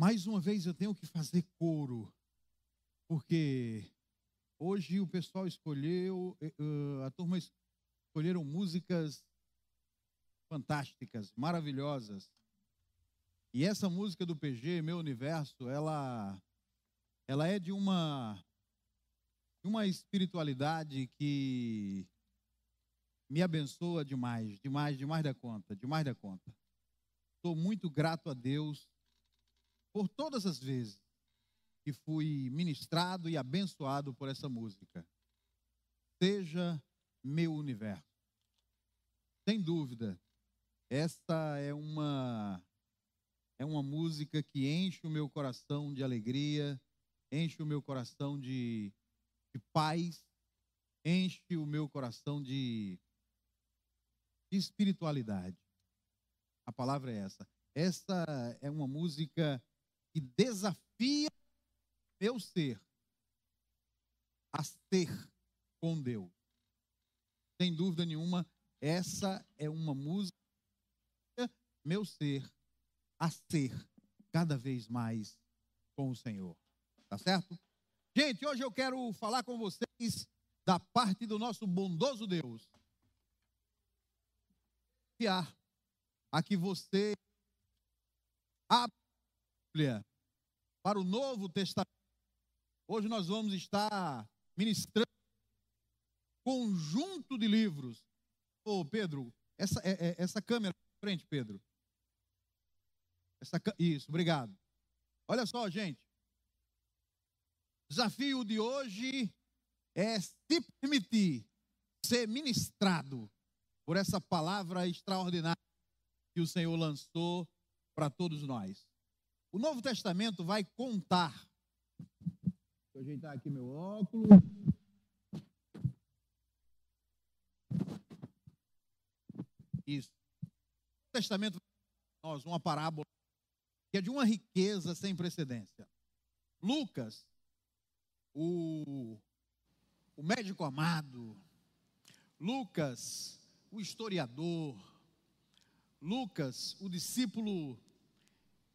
Mais uma vez eu tenho que fazer coro, porque hoje o pessoal escolheu, uh, a turma escolheram músicas fantásticas, maravilhosas. E essa música do PG, Meu Universo, ela, ela é de uma, uma espiritualidade que me abençoa demais, demais, demais da conta, demais da conta. Estou muito grato a Deus por todas as vezes que fui ministrado e abençoado por essa música. Seja meu universo. Sem dúvida, esta é uma é uma música que enche o meu coração de alegria, enche o meu coração de, de paz, enche o meu coração de, de espiritualidade. A palavra é essa. Essa é uma música que desafia meu ser a ser com Deus. Sem dúvida nenhuma, essa é uma música meu ser a ser cada vez mais com o Senhor. Tá certo? Gente, hoje eu quero falar com vocês da parte do nosso bondoso Deus. A que você abra Bíblia para o Novo Testamento. Hoje nós vamos estar ministrando conjunto de livros. Ô, Pedro, essa, é, é, essa câmera frente, Pedro. Essa, isso, obrigado. Olha só, gente. Desafio de hoje é se permitir ser ministrado por essa palavra extraordinária que o Senhor lançou para todos nós. O Novo Testamento vai contar. Deixa eu ajeitar aqui meu óculos. Isso. O Testamento nós uma parábola que é de uma riqueza sem precedência. Lucas, o, o médico amado, Lucas, o historiador, Lucas, o discípulo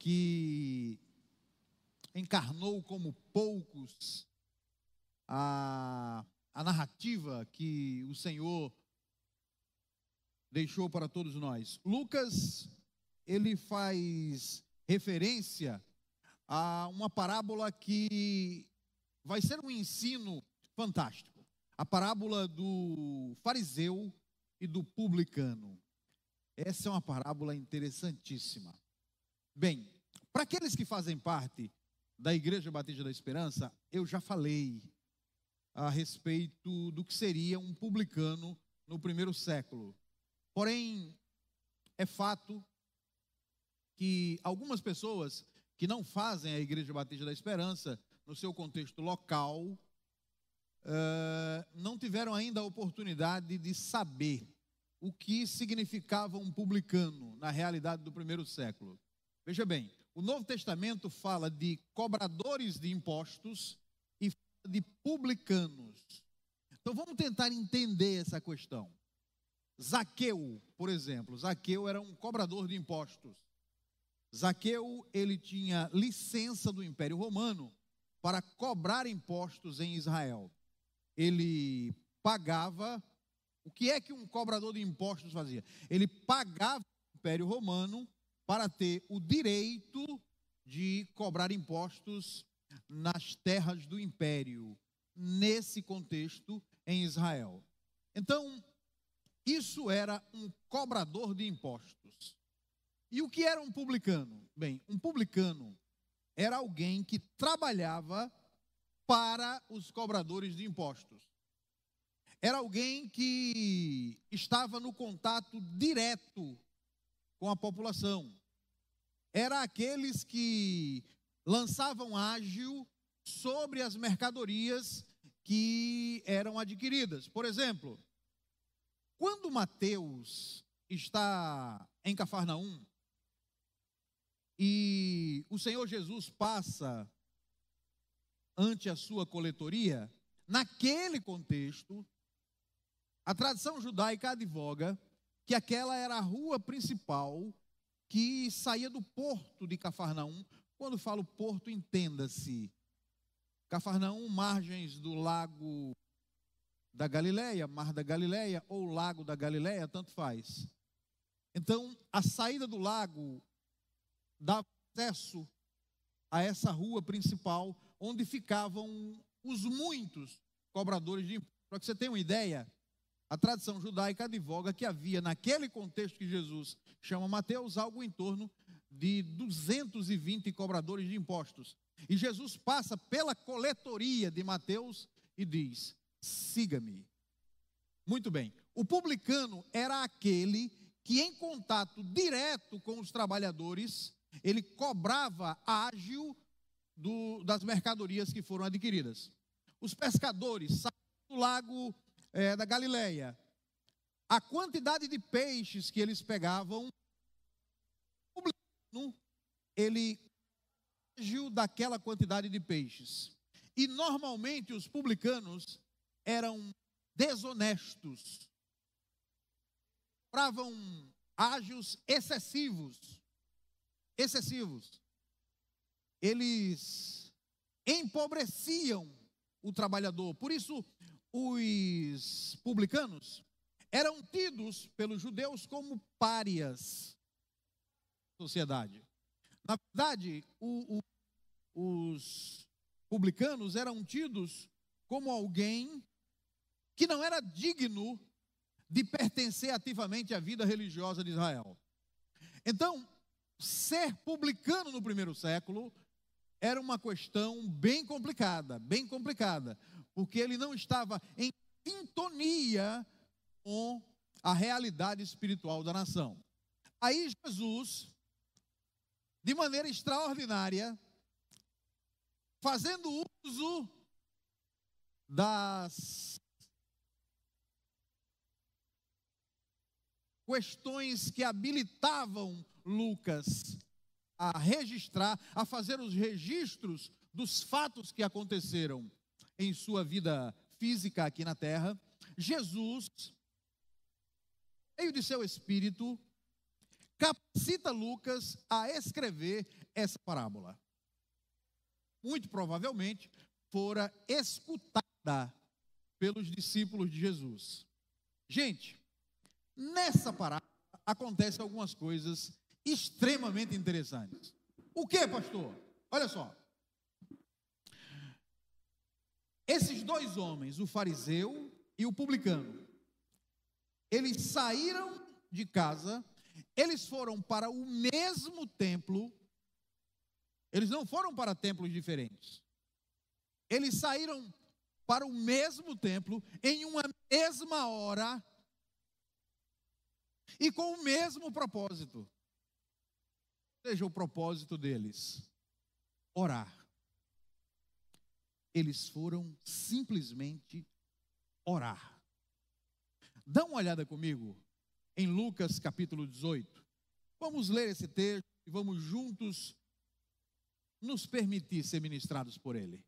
que encarnou como poucos a, a narrativa que o Senhor deixou para todos nós. Lucas, ele faz referência a uma parábola que vai ser um ensino fantástico. A parábola do fariseu e do publicano. Essa é uma parábola interessantíssima. Bem, para aqueles que fazem parte da Igreja Batista da Esperança, eu já falei a respeito do que seria um publicano no primeiro século. Porém, é fato que algumas pessoas que não fazem a Igreja Batista da Esperança no seu contexto local, uh, não tiveram ainda a oportunidade de saber o que significava um publicano na realidade do primeiro século. Veja bem, o Novo Testamento fala de cobradores de impostos e de publicanos. Então vamos tentar entender essa questão. Zaqueu, por exemplo, Zaqueu era um cobrador de impostos. Zaqueu, ele tinha licença do Império Romano para cobrar impostos em Israel. Ele pagava o que é que um cobrador de impostos fazia? Ele pagava o Império Romano para ter o direito de cobrar impostos nas terras do império, nesse contexto em Israel. Então, isso era um cobrador de impostos. E o que era um publicano? Bem, um publicano era alguém que trabalhava para os cobradores de impostos era alguém que estava no contato direto com a população. Era aqueles que lançavam ágil sobre as mercadorias que eram adquiridas. Por exemplo, quando Mateus está em Cafarnaum e o Senhor Jesus passa ante a sua coletoria, naquele contexto, a tradição judaica advoga que aquela era a rua principal que saía do porto de Cafarnaum. Quando falo porto, entenda-se. Cafarnaum, margens do lago da Galileia, Mar da Galileia ou Lago da Galileia, tanto faz. Então, a saída do lago dava acesso a essa rua principal, onde ficavam os muitos cobradores de impostos. Para que você tenha uma ideia, a tradição judaica advoga que havia, naquele contexto que Jesus chama Mateus, algo em torno de 220 cobradores de impostos. E Jesus passa pela coletoria de Mateus e diz: siga-me. Muito bem. O publicano era aquele que, em contato direto com os trabalhadores, ele cobrava ágil do, das mercadorias que foram adquiridas. Os pescadores saíram do lago é, da Galileia. A quantidade de peixes que eles pegavam, ele agiu daquela quantidade de peixes. E normalmente os publicanos eram desonestos, compravam ágios excessivos, excessivos. Eles empobreciam o trabalhador. Por isso, os publicanos eram tidos pelos judeus como párias da sociedade. Na verdade, o, o, os publicanos eram tidos como alguém que não era digno de pertencer ativamente à vida religiosa de Israel. Então, ser publicano no primeiro século era uma questão bem complicada, bem complicada, porque ele não estava em sintonia com a realidade espiritual da nação. Aí Jesus, de maneira extraordinária, fazendo uso das questões que habilitavam Lucas a registrar, a fazer os registros dos fatos que aconteceram em sua vida física aqui na terra, Jesus, meio de seu espírito, capacita Lucas a escrever essa parábola. Muito provavelmente fora escutada pelos discípulos de Jesus. Gente, Nessa parábola acontecem algumas coisas extremamente interessantes. O que, pastor? Olha só. Esses dois homens, o fariseu e o publicano, eles saíram de casa, eles foram para o mesmo templo, eles não foram para templos diferentes. Eles saíram para o mesmo templo em uma mesma hora e com o mesmo propósito. Seja o propósito deles: orar. Eles foram simplesmente orar. Dá uma olhada comigo em Lucas capítulo 18. Vamos ler esse texto e vamos juntos nos permitir ser ministrados por ele.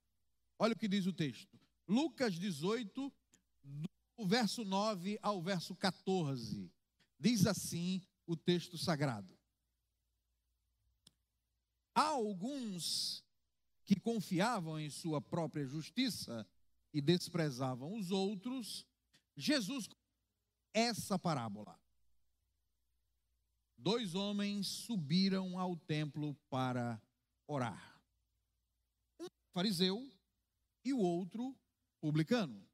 Olha o que diz o texto. Lucas 18, do verso 9 ao verso 14. Diz assim o texto sagrado. Há alguns que confiavam em sua própria justiça e desprezavam os outros. Jesus essa parábola. Dois homens subiram ao templo para orar. Um fariseu e o outro publicano.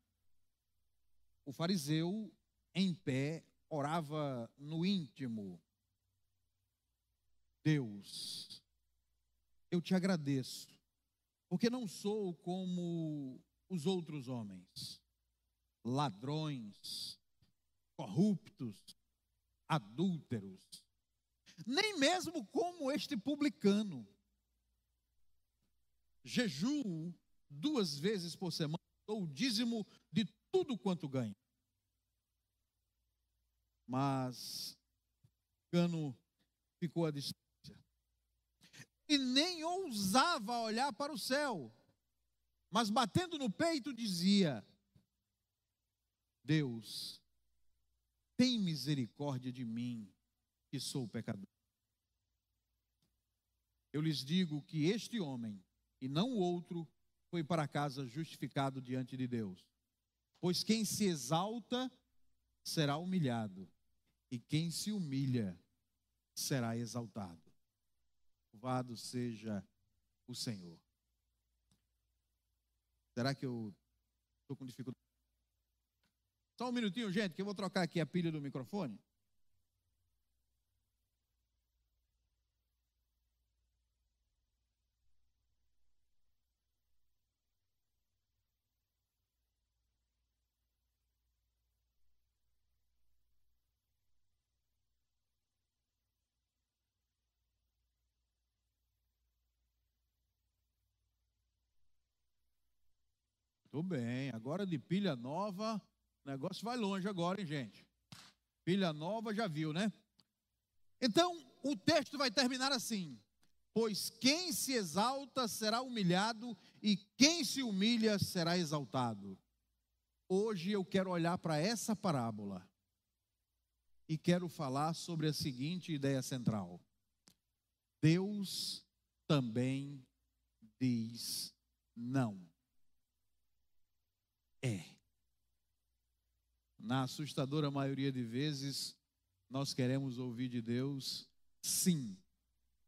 O fariseu em pé orava no íntimo. Deus, eu te agradeço, porque não sou como os outros homens, ladrões, corruptos, adúlteros, nem mesmo como este publicano. Jejuo duas vezes por semana, dou o dízimo de tudo quanto ganho. Mas Cano ficou à distância. E nem ousava olhar para o céu, mas batendo no peito dizia: Deus, tem misericórdia de mim, que sou pecador. eu lhes digo que este homem, e não o outro, foi para casa justificado diante de Deus. Pois quem se exalta será humilhado, e quem se humilha será exaltado. Louvado seja o Senhor. Será que eu estou com dificuldade? Só um minutinho, gente, que eu vou trocar aqui a pilha do microfone. Tudo bem, agora de pilha nova, o negócio vai longe agora, hein, gente? Pilha nova já viu, né? Então, o texto vai terminar assim: Pois quem se exalta será humilhado, e quem se humilha será exaltado. Hoje eu quero olhar para essa parábola e quero falar sobre a seguinte ideia central: Deus também diz não é. Na assustadora maioria de vezes, nós queremos ouvir de Deus sim,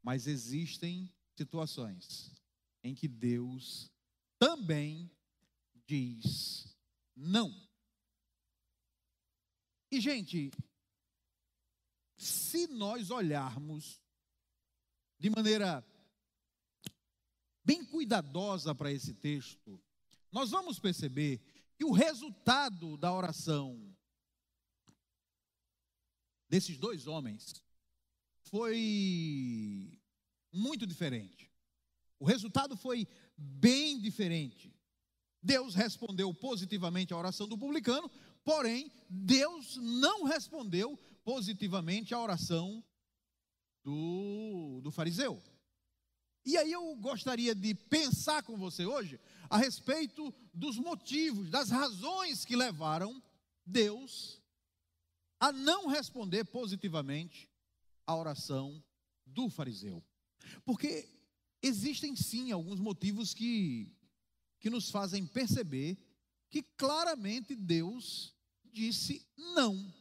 mas existem situações em que Deus também diz não. E, gente, se nós olharmos de maneira bem cuidadosa para esse texto, nós vamos perceber que o resultado da oração desses dois homens foi muito diferente. O resultado foi bem diferente. Deus respondeu positivamente à oração do publicano, porém, Deus não respondeu positivamente à oração do, do fariseu. E aí eu gostaria de pensar com você hoje a respeito dos motivos, das razões que levaram Deus a não responder positivamente à oração do fariseu. Porque existem sim alguns motivos que, que nos fazem perceber que claramente Deus disse não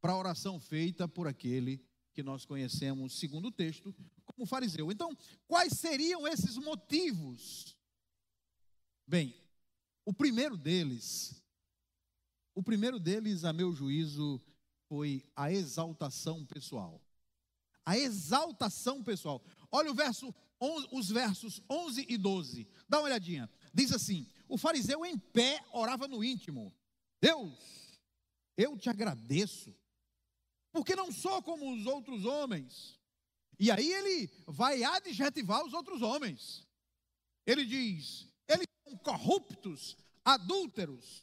para a oração feita por aquele que nós conhecemos, segundo o texto, como fariseu. Então, quais seriam esses motivos? Bem, o primeiro deles, o primeiro deles, a meu juízo, foi a exaltação pessoal. A exaltação pessoal. Olha o verso, os versos 11 e 12. Dá uma olhadinha. Diz assim: O fariseu em pé orava no íntimo. Deus, eu te agradeço porque não sou como os outros homens. E aí ele vai adjetivar os outros homens. Ele diz: eles são corruptos, adúlteros.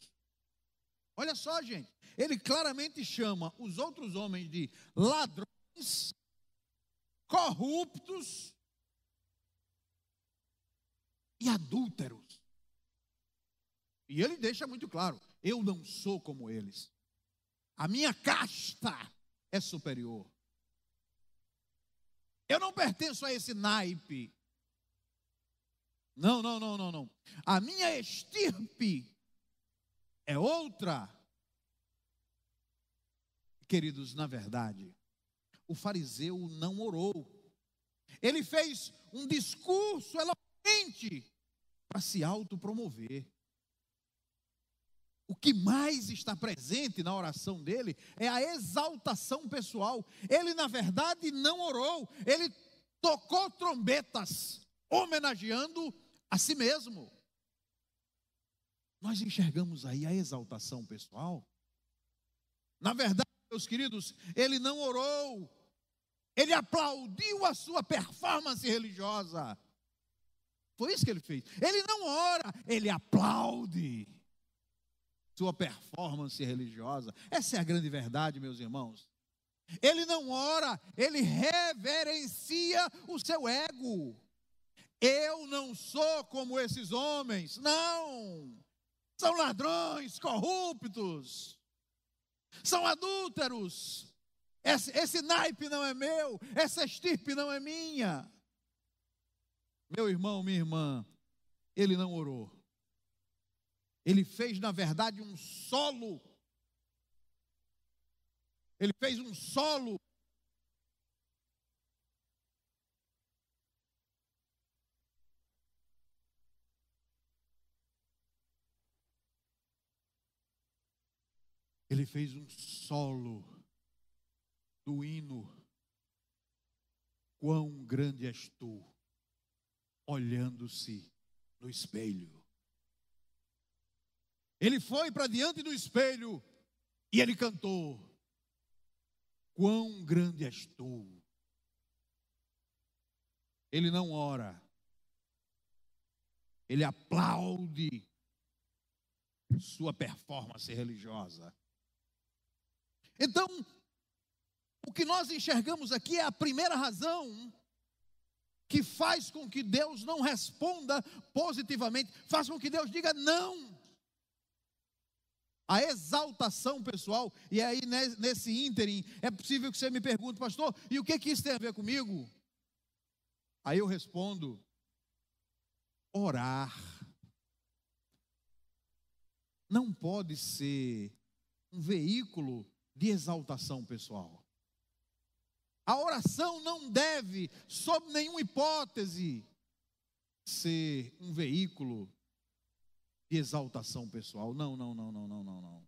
Olha só, gente. Ele claramente chama os outros homens de ladrões, corruptos e adúlteros. E ele deixa muito claro: eu não sou como eles. A minha casta é superior. Eu não pertenço a esse naipe. Não, não, não, não, não. A minha estirpe é outra. Queridos, na verdade, o fariseu não orou. Ele fez um discurso eloquente para se autopromover o que mais está presente na oração dele é a exaltação pessoal. Ele, na verdade, não orou, ele tocou trombetas, homenageando a si mesmo. Nós enxergamos aí a exaltação pessoal. Na verdade, meus queridos, ele não orou, ele aplaudiu a sua performance religiosa. Foi isso que ele fez. Ele não ora, ele aplaude sua performance religiosa. Essa é a grande verdade, meus irmãos. Ele não ora, ele reverencia o seu ego. Eu não sou como esses homens, não. São ladrões, corruptos, são adúlteros, esse, esse naipe não é meu, essa estirpe não é minha. Meu irmão, minha irmã, ele não orou. Ele fez, na verdade, um solo. Ele fez um solo. Ele fez um solo do hino. Quão grande és tu, olhando-se no espelho. Ele foi para diante do espelho e ele cantou: Quão grande és tu. Ele não ora, ele aplaude sua performance religiosa. Então, o que nós enxergamos aqui é a primeira razão que faz com que Deus não responda positivamente, faz com que Deus diga não. A exaltação pessoal, e aí nesse ínterim, é possível que você me pergunte, pastor, e o que, que isso tem a ver comigo? Aí eu respondo: orar não pode ser um veículo de exaltação pessoal. A oração não deve, sob nenhuma hipótese, ser um veículo de exaltação pessoal. Não, não, não, não, não, não, não.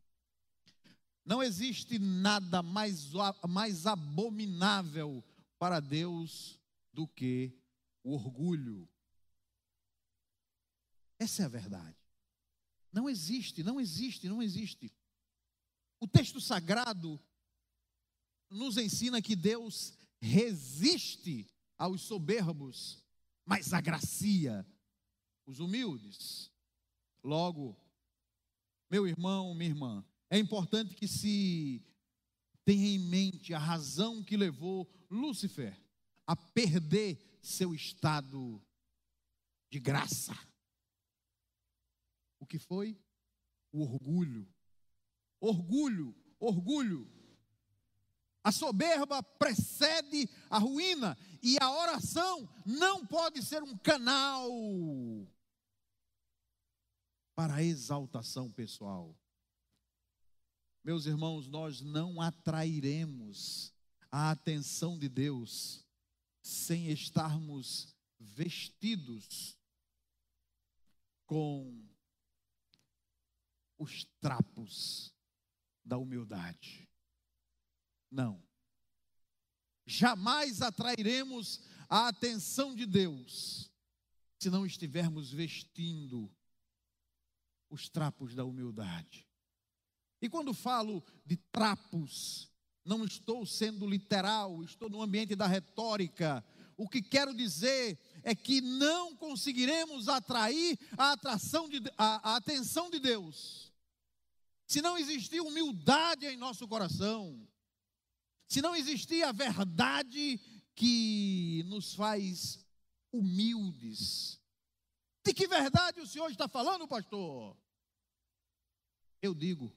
Não existe nada mais, mais abominável para Deus do que o orgulho. Essa é a verdade. Não existe, não existe, não existe. O texto sagrado nos ensina que Deus resiste aos soberbos, mas agracia os humildes. Logo, meu irmão, minha irmã, é importante que se tenha em mente a razão que levou Lúcifer a perder seu estado de graça. O que foi? O orgulho. Orgulho, orgulho a soberba precede a ruína e a oração não pode ser um canal para a exaltação pessoal. Meus irmãos, nós não atrairemos a atenção de Deus sem estarmos vestidos com os trapos da humildade. Não. Jamais atrairemos a atenção de Deus se não estivermos vestindo os trapos da humildade. E quando falo de trapos, não estou sendo literal, estou no ambiente da retórica. O que quero dizer é que não conseguiremos atrair a atração de, a, a atenção de Deus se não existir humildade em nosso coração se não existir a verdade que nos faz humildes. De que verdade o Senhor está falando, pastor? Eu digo,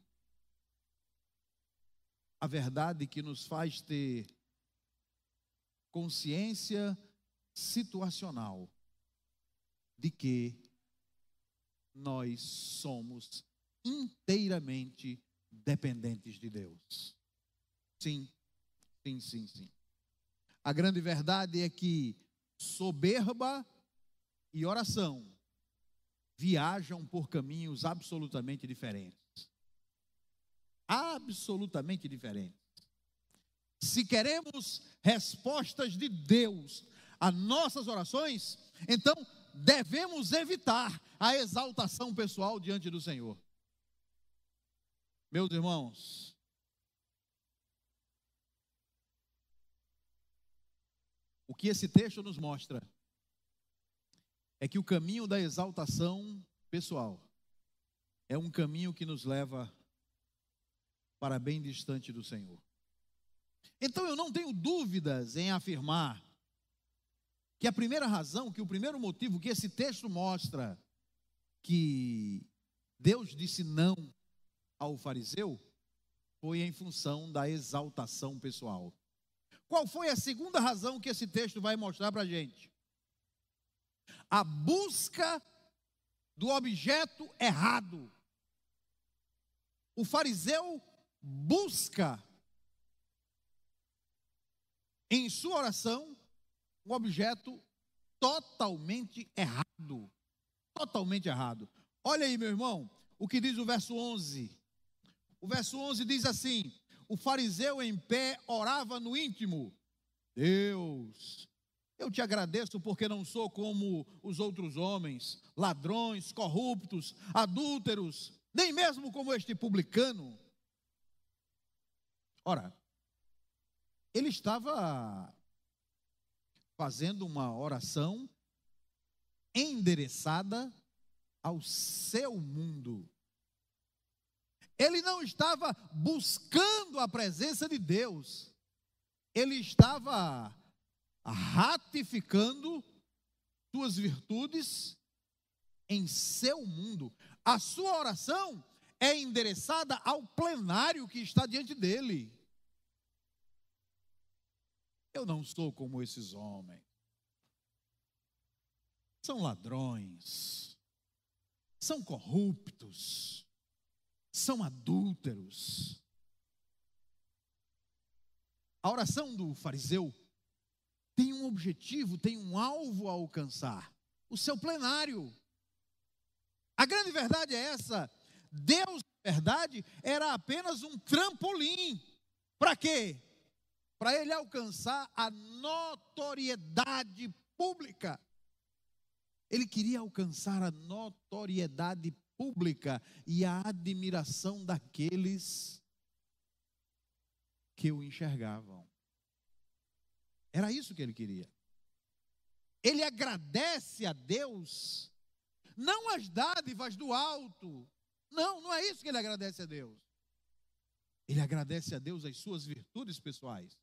a verdade que nos faz ter consciência situacional de que nós somos inteiramente dependentes de Deus. Sim, Sim, sim, sim. A grande verdade é que soberba e oração viajam por caminhos absolutamente diferentes. Absolutamente diferentes. Se queremos respostas de Deus a nossas orações, então devemos evitar a exaltação pessoal diante do Senhor. Meus irmãos, O que esse texto nos mostra é que o caminho da exaltação pessoal é um caminho que nos leva para bem distante do Senhor. Então eu não tenho dúvidas em afirmar que a primeira razão, que o primeiro motivo que esse texto mostra que Deus disse não ao fariseu foi em função da exaltação pessoal. Qual foi a segunda razão que esse texto vai mostrar para a gente? A busca do objeto errado. O fariseu busca em sua oração um objeto totalmente errado. Totalmente errado. Olha aí, meu irmão, o que diz o verso 11. O verso 11 diz assim: O fariseu em pé orava no íntimo: Deus, eu te agradeço porque não sou como os outros homens, ladrões, corruptos, adúlteros, nem mesmo como este publicano. Ora, ele estava fazendo uma oração endereçada ao seu mundo. Ele não estava buscando a presença de Deus, ele estava ratificando suas virtudes em seu mundo. A sua oração é endereçada ao plenário que está diante dele. Eu não sou como esses homens. São ladrões, são corruptos, são adúlteros. A oração do fariseu tem um objetivo, tem um alvo a alcançar: o seu plenário. A grande verdade é essa: Deus, na verdade, era apenas um trampolim. Para quê? Para ele alcançar a notoriedade pública. Ele queria alcançar a notoriedade pública e a admiração daqueles que o enxergavam. Era isso que ele queria. Ele agradece a Deus, não as dádivas do alto. Não, não é isso que ele agradece a Deus. Ele agradece a Deus as suas virtudes pessoais.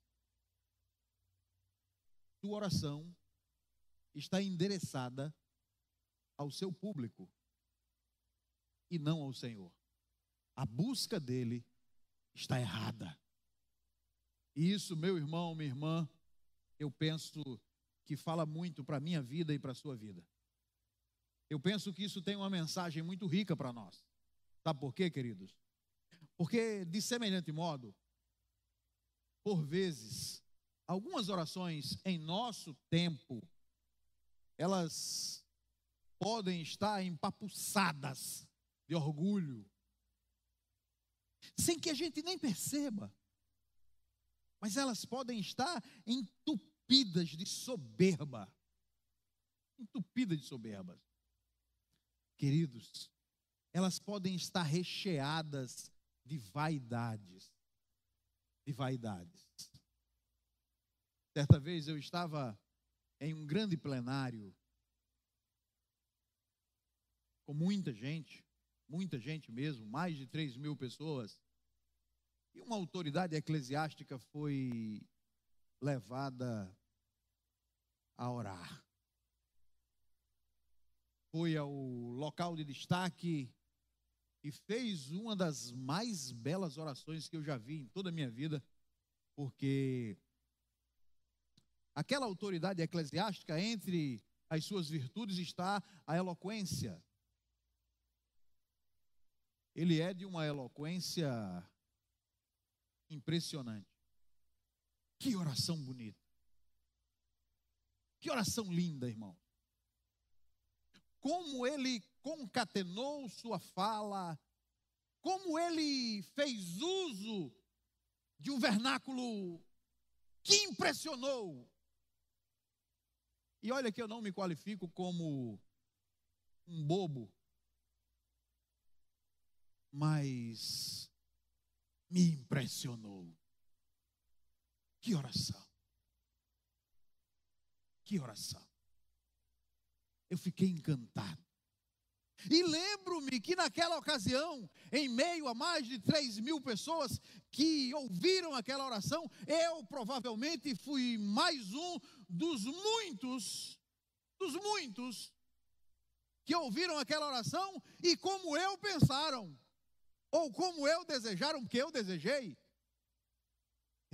Sua oração está endereçada ao seu público e não ao Senhor. A busca dele está errada. E isso, meu irmão, minha irmã, eu penso que fala muito para a minha vida e para a sua vida. Eu penso que isso tem uma mensagem muito rica para nós. Sabe por quê, queridos? Porque, de semelhante modo, por vezes, algumas orações em nosso tempo, elas podem estar empapuçadas de orgulho, sem que a gente nem perceba. Mas elas podem estar entupidas entupidas de soberba. Entupidas de soberba. Queridos, elas podem estar recheadas de vaidades. De vaidades. Certa vez eu estava em um grande plenário com muita gente, muita gente mesmo, mais de 3 mil pessoas, e uma autoridade eclesiástica foi levada a orar. Foi ao local de destaque e fez uma das mais belas orações que eu já vi em toda a minha vida, porque aquela autoridade eclesiástica, entre as suas virtudes está a eloquência. Ele é de uma eloquência impressionante. Que oração bonita. Que oração linda, irmão. Como ele concatenou sua fala, como ele fez uso de um vernáculo que impressionou. E olha que eu não me qualifico como um bobo, mas me impressionou. Que oração. Que oração. Eu fiquei encantado. E lembro-me que naquela ocasião, em meio a mais de 3 mil pessoas que ouviram aquela oração, eu provavelmente fui mais um dos muitos, dos muitos, que ouviram aquela oração e, como eu, pensaram: ou como eu desejaram, porque eu desejei.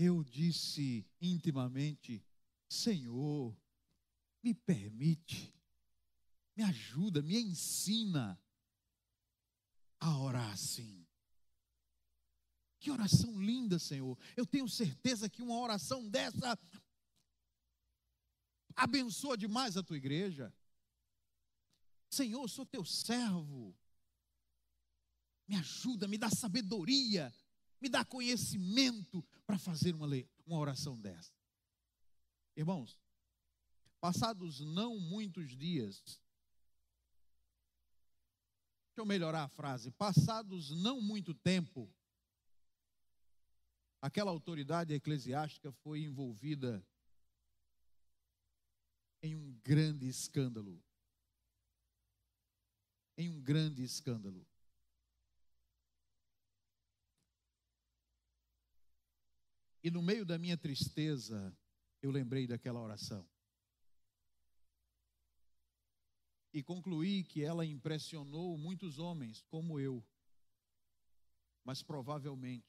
Eu disse intimamente: Senhor, me permite, me ajuda, me ensina a orar assim. Que oração linda, Senhor. Eu tenho certeza que uma oração dessa abençoa demais a tua igreja. Senhor, eu sou teu servo. Me ajuda, me dá sabedoria, me dá conhecimento para fazer uma, uma oração dessa. Irmãos, passados não muitos dias, deixa eu melhorar a frase, passados não muito tempo, aquela autoridade eclesiástica foi envolvida em um grande escândalo. Em um grande escândalo. E no meio da minha tristeza, eu lembrei daquela oração. E concluí que ela impressionou muitos homens, como eu. Mas provavelmente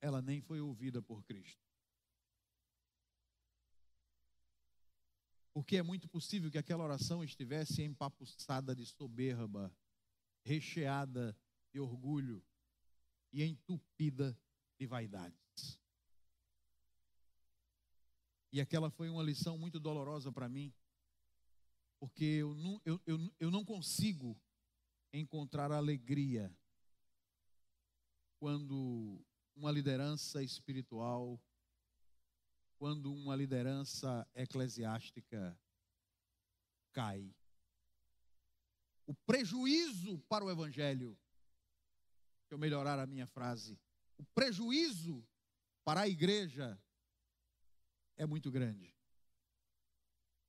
ela nem foi ouvida por Cristo. Porque é muito possível que aquela oração estivesse empapuçada de soberba, recheada de orgulho e entupida de vaidades. E aquela foi uma lição muito dolorosa para mim, porque eu não, eu, eu, eu não consigo encontrar alegria quando uma liderança espiritual, quando uma liderança eclesiástica cai. O prejuízo para o evangelho, deixa eu melhorar a minha frase, o prejuízo para a igreja é muito grande.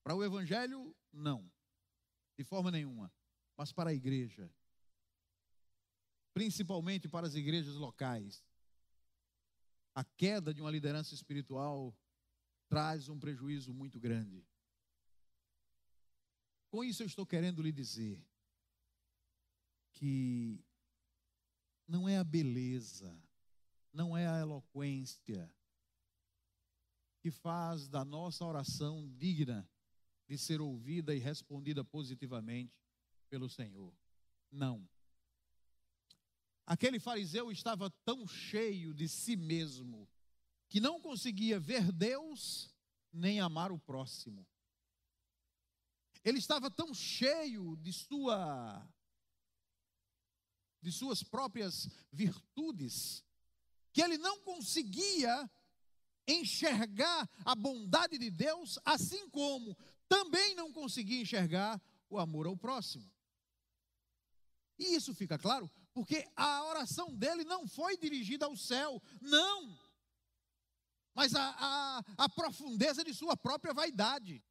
Para o evangelho, não, de forma nenhuma, mas para a igreja, principalmente para as igrejas locais, a queda de uma liderança espiritual traz um prejuízo muito grande. Com isso, eu estou querendo lhe dizer que não é a beleza, não é a eloquência que faz da nossa oração digna de ser ouvida e respondida positivamente pelo Senhor. Não. Aquele fariseu estava tão cheio de si mesmo que não conseguia ver Deus nem amar o próximo. Ele estava tão cheio de sua de suas próprias virtudes que ele não conseguia enxergar a bondade de Deus, assim como também não conseguia enxergar o amor ao próximo. E isso fica claro porque a oração dele não foi dirigida ao céu, não, mas a, a, a profundeza de sua própria vaidade.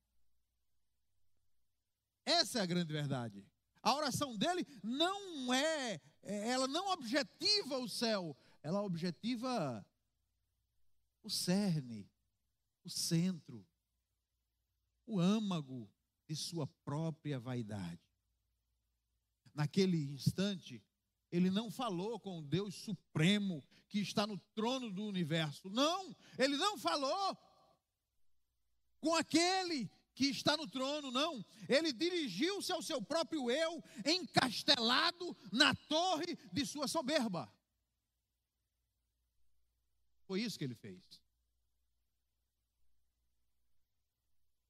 Essa é a grande verdade. A oração dele não é, é, ela não objetiva o céu, ela objetiva o cerne, o centro, o âmago de sua própria vaidade. Naquele instante, ele não falou com o Deus Supremo que está no trono do universo. Não, ele não falou com aquele que está no trono, não. Ele dirigiu-se ao seu próprio eu, encastelado na torre de sua soberba. Foi isso que ele fez.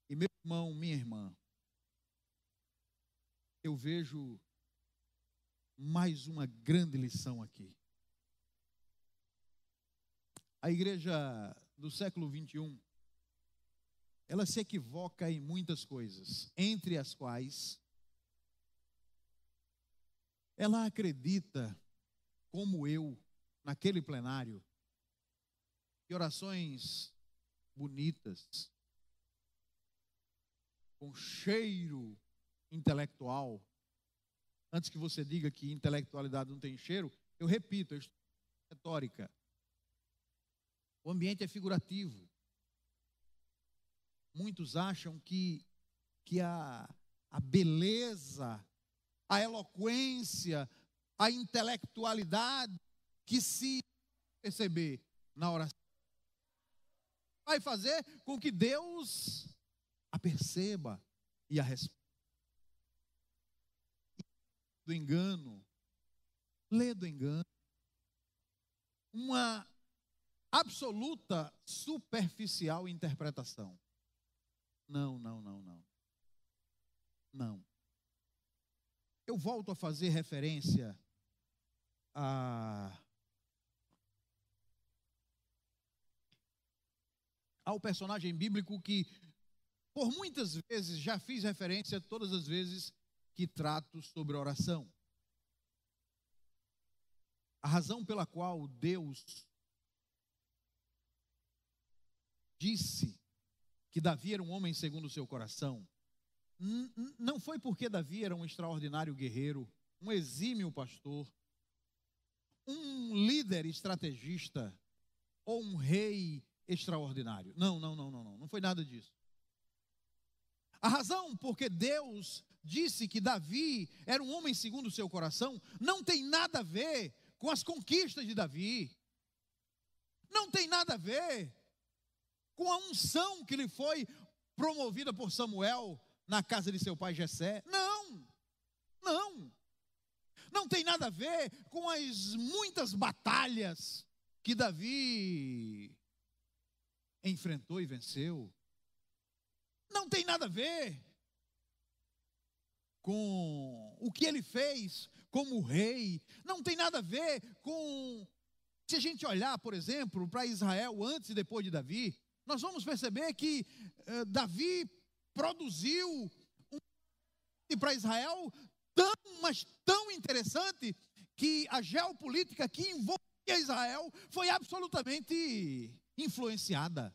E meu irmão, minha irmã, eu vejo mais uma grande lição aqui. A igreja do século 21, ela se equivoca em muitas coisas, entre as quais ela acredita, como eu, naquele plenário, que orações bonitas, com cheiro intelectual, antes que você diga que intelectualidade não tem cheiro, eu repito, é retórica. O ambiente é figurativo. Muitos acham que, que a, a beleza a eloquência, a intelectualidade que se perceber na oração vai fazer com que Deus a perceba e a responda. Do engano, lê do engano, uma absoluta superficial interpretação. Não, não, não, não. Não. Eu volto a fazer referência a ao personagem bíblico que, por muitas vezes, já fiz referência todas as vezes que trato sobre oração. A razão pela qual Deus disse que Davi era um homem segundo o seu coração, não foi porque Davi era um extraordinário guerreiro, um exímio pastor, um líder estrategista ou um rei extraordinário. Não, não, não, não, não. Não foi nada disso. A razão porque Deus disse que Davi era um homem segundo o seu coração não tem nada a ver com as conquistas de Davi. Não tem nada a ver com a unção que lhe foi promovida por Samuel na casa de seu pai Jessé. Não. Não. Não tem nada a ver com as muitas batalhas que Davi enfrentou e venceu. Não tem nada a ver com o que ele fez como rei, não tem nada a ver com. Se a gente olhar, por exemplo, para Israel antes e depois de Davi, nós vamos perceber que uh, Davi produziu um para Israel tão, mas tão interessante que a geopolítica que envolvia Israel foi absolutamente influenciada.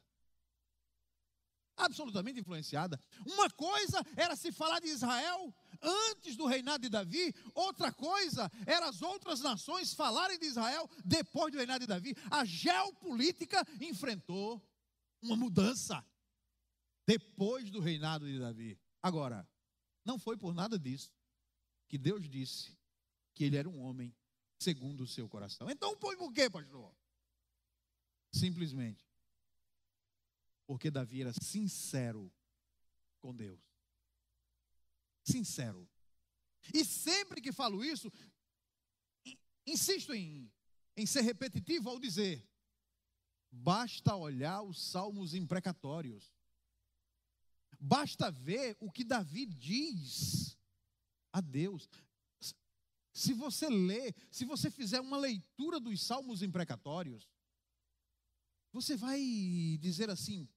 Absolutamente influenciada. Uma coisa era se falar de Israel antes do reinado de Davi, outra coisa era as outras nações falarem de Israel depois do reinado de Davi. A geopolítica enfrentou uma mudança depois do reinado de Davi. Agora, não foi por nada disso que Deus disse que ele era um homem segundo o seu coração. Então, foi por quê, pastor? Simplesmente porque Davi era sincero com Deus. Sincero. E sempre que falo isso, insisto em, em ser repetitivo ao dizer: basta olhar os salmos imprecatórios. Basta ver o que Davi diz a Deus. Se você ler, se você fizer uma leitura dos salmos imprecatórios, você vai dizer assim: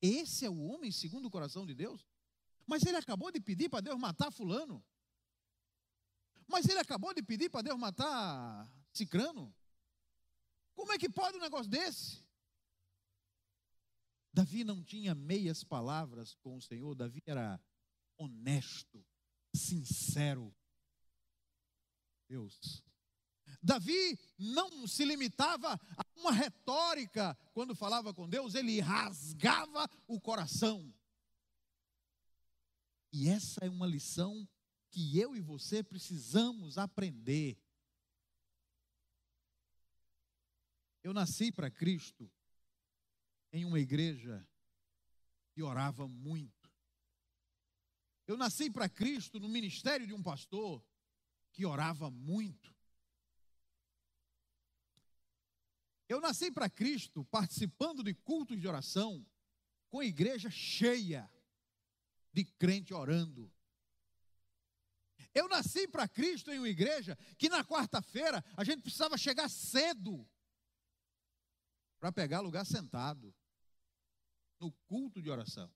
esse é o homem segundo o coração de Deus? Mas ele acabou de pedir para Deus matar Fulano. Mas ele acabou de pedir para Deus matar Cicrano. Como é que pode um negócio desse? Davi não tinha meias palavras com o Senhor, Davi era honesto, sincero. Deus. Davi não se limitava a uma retórica quando falava com Deus, ele rasgava o coração. E essa é uma lição que eu e você precisamos aprender. Eu nasci para Cristo em uma igreja que orava muito. Eu nasci para Cristo no ministério de um pastor que orava muito. Eu nasci para Cristo participando de cultos de oração, com a igreja cheia de crente orando. Eu nasci para Cristo em uma igreja que na quarta-feira a gente precisava chegar cedo para pegar lugar sentado no culto de oração.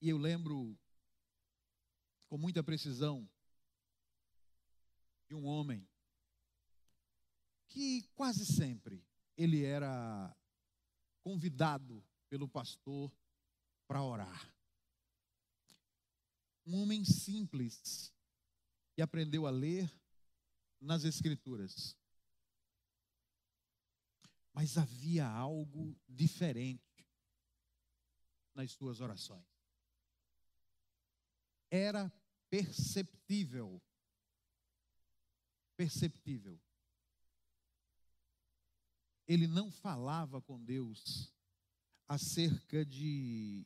E eu lembro com muita precisão de um homem que quase sempre ele era convidado pelo pastor para orar. Um homem simples que aprendeu a ler nas Escrituras. Mas havia algo diferente nas suas orações. Era perceptível. Perceptível. Ele não falava com Deus acerca de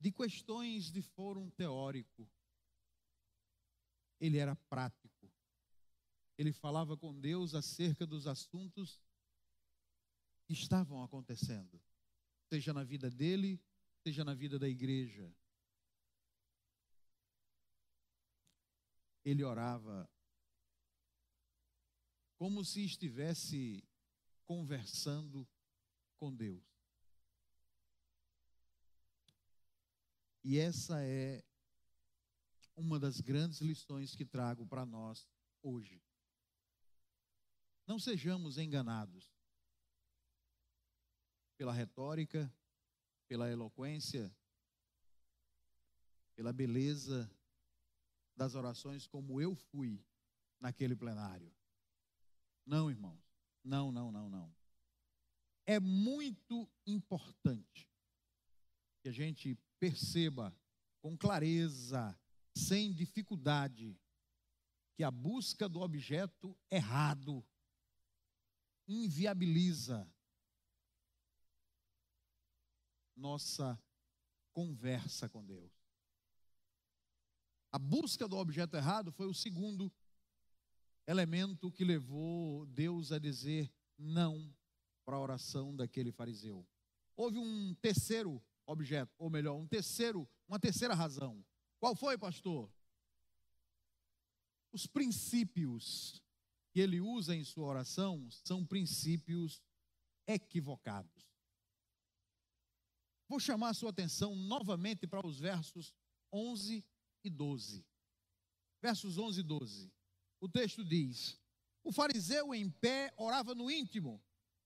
de questões de fórum teórico. Ele era prático. Ele falava com Deus acerca dos assuntos que estavam acontecendo, seja na vida dele, seja na vida da igreja. Ele orava como se estivesse conversando com Deus. E essa é uma das grandes lições que trago para nós hoje. Não sejamos enganados pela retórica, pela eloquência, pela beleza das orações como eu fui naquele plenário. Não, irmãos. Não, não, não, não. É muito importante que a gente perceba com clareza, sem dificuldade, que a busca do objeto errado inviabiliza nossa conversa com Deus. A busca do objeto errado foi o segundo elemento que levou Deus a dizer não para a oração daquele fariseu. Houve um terceiro objeto, ou melhor, um terceiro, uma terceira razão. Qual foi, pastor? Os princípios que ele usa em sua oração são princípios equivocados. Vou chamar a sua atenção novamente para os versos 11 e 12. Versos 11 e 12. O texto diz: O fariseu em pé orava no íntimo: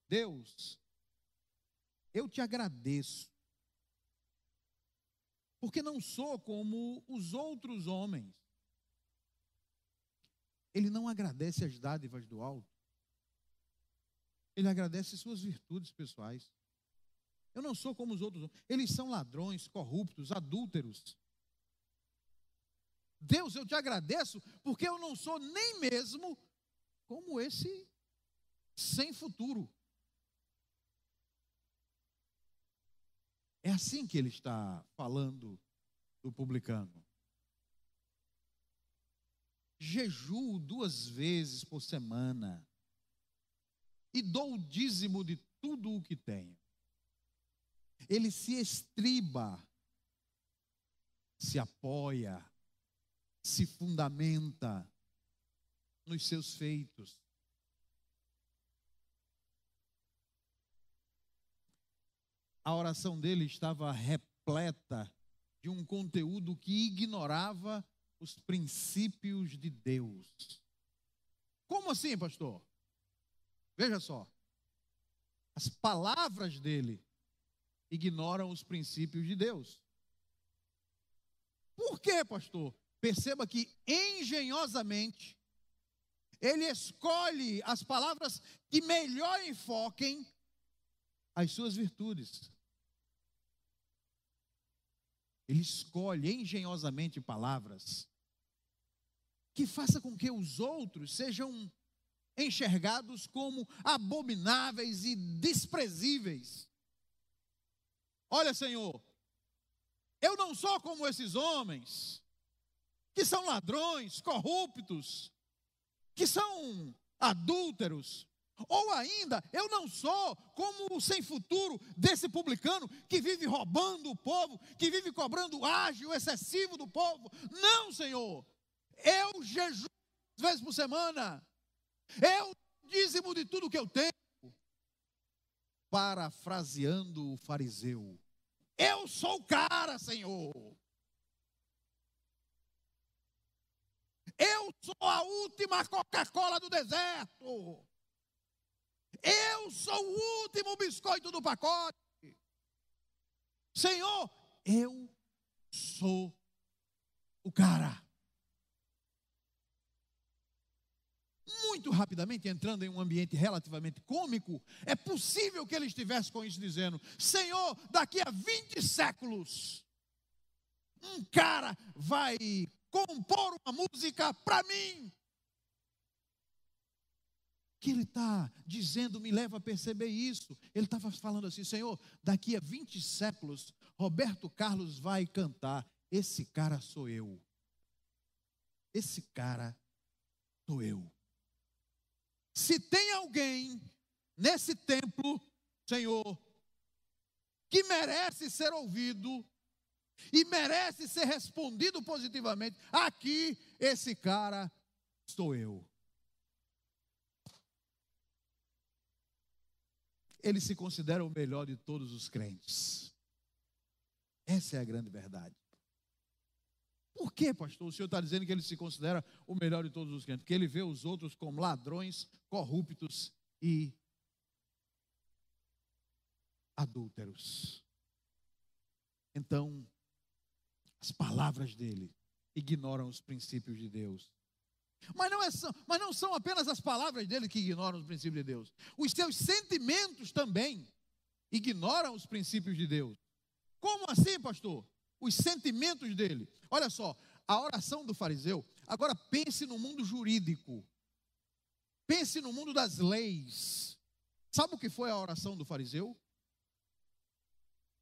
Deus, eu te agradeço porque não sou como os outros homens. Ele não agradece as dádivas do alto. Ele agradece suas virtudes pessoais. Eu não sou como os outros. Eles são ladrões, corruptos, adúlteros. Deus, eu te agradeço porque eu não sou nem mesmo como esse sem futuro. É assim que ele está falando do publicano. Jejuo duas vezes por semana e dou o dízimo de tudo o que tenho. Ele se estriba, se apoia, se fundamenta nos seus feitos. A oração dele estava repleta de um conteúdo que ignorava os princípios de Deus. Como assim, pastor? Veja só. As palavras dele ignoram os princípios de Deus. Por quê, pastor? Perceba que engenhosamente ele escolhe as palavras que melhor enfoquem as suas virtudes. Ele escolhe engenhosamente palavras que faça com que os outros sejam enxergados como abomináveis e desprezíveis. Olha, Senhor, eu não sou como esses homens que são ladrões, corruptos, que são adúlteros, ou ainda, eu não sou como o sem futuro desse publicano que vive roubando o povo, que vive cobrando ágil excessivo do povo. Não, Senhor. Eu jejuo vezes por semana. Eu dízimo de tudo que eu tenho. Parafraseando o fariseu. Eu sou o cara, Senhor. Eu sou a última Coca-Cola do deserto. Eu sou o último biscoito do pacote. Senhor, eu sou o cara. muito rapidamente, entrando em um ambiente relativamente cômico, é possível que ele estivesse com isso dizendo: Senhor, daqui a 20 séculos, um cara vai compor uma música para mim. Que ele está dizendo, me leva a perceber isso. Ele estava falando assim: Senhor, daqui a 20 séculos, Roberto Carlos vai cantar. Esse cara sou eu. Esse cara sou eu. Se tem alguém nesse templo, Senhor, que merece ser ouvido e merece ser respondido positivamente, aqui esse cara sou eu. Ele se considera o melhor de todos os crentes. Essa é a grande verdade. Por que, pastor? O senhor está dizendo que ele se considera o melhor de todos os crentes? Porque ele vê os outros como ladrões, corruptos e adúlteros. Então, as palavras dele ignoram os princípios de Deus. Mas não, é, mas não são apenas as palavras dele que ignoram os princípios de Deus. Os seus sentimentos também ignoram os princípios de Deus. Como assim, pastor? os sentimentos dele. Olha só, a oração do fariseu. Agora pense no mundo jurídico. Pense no mundo das leis. Sabe o que foi a oração do fariseu?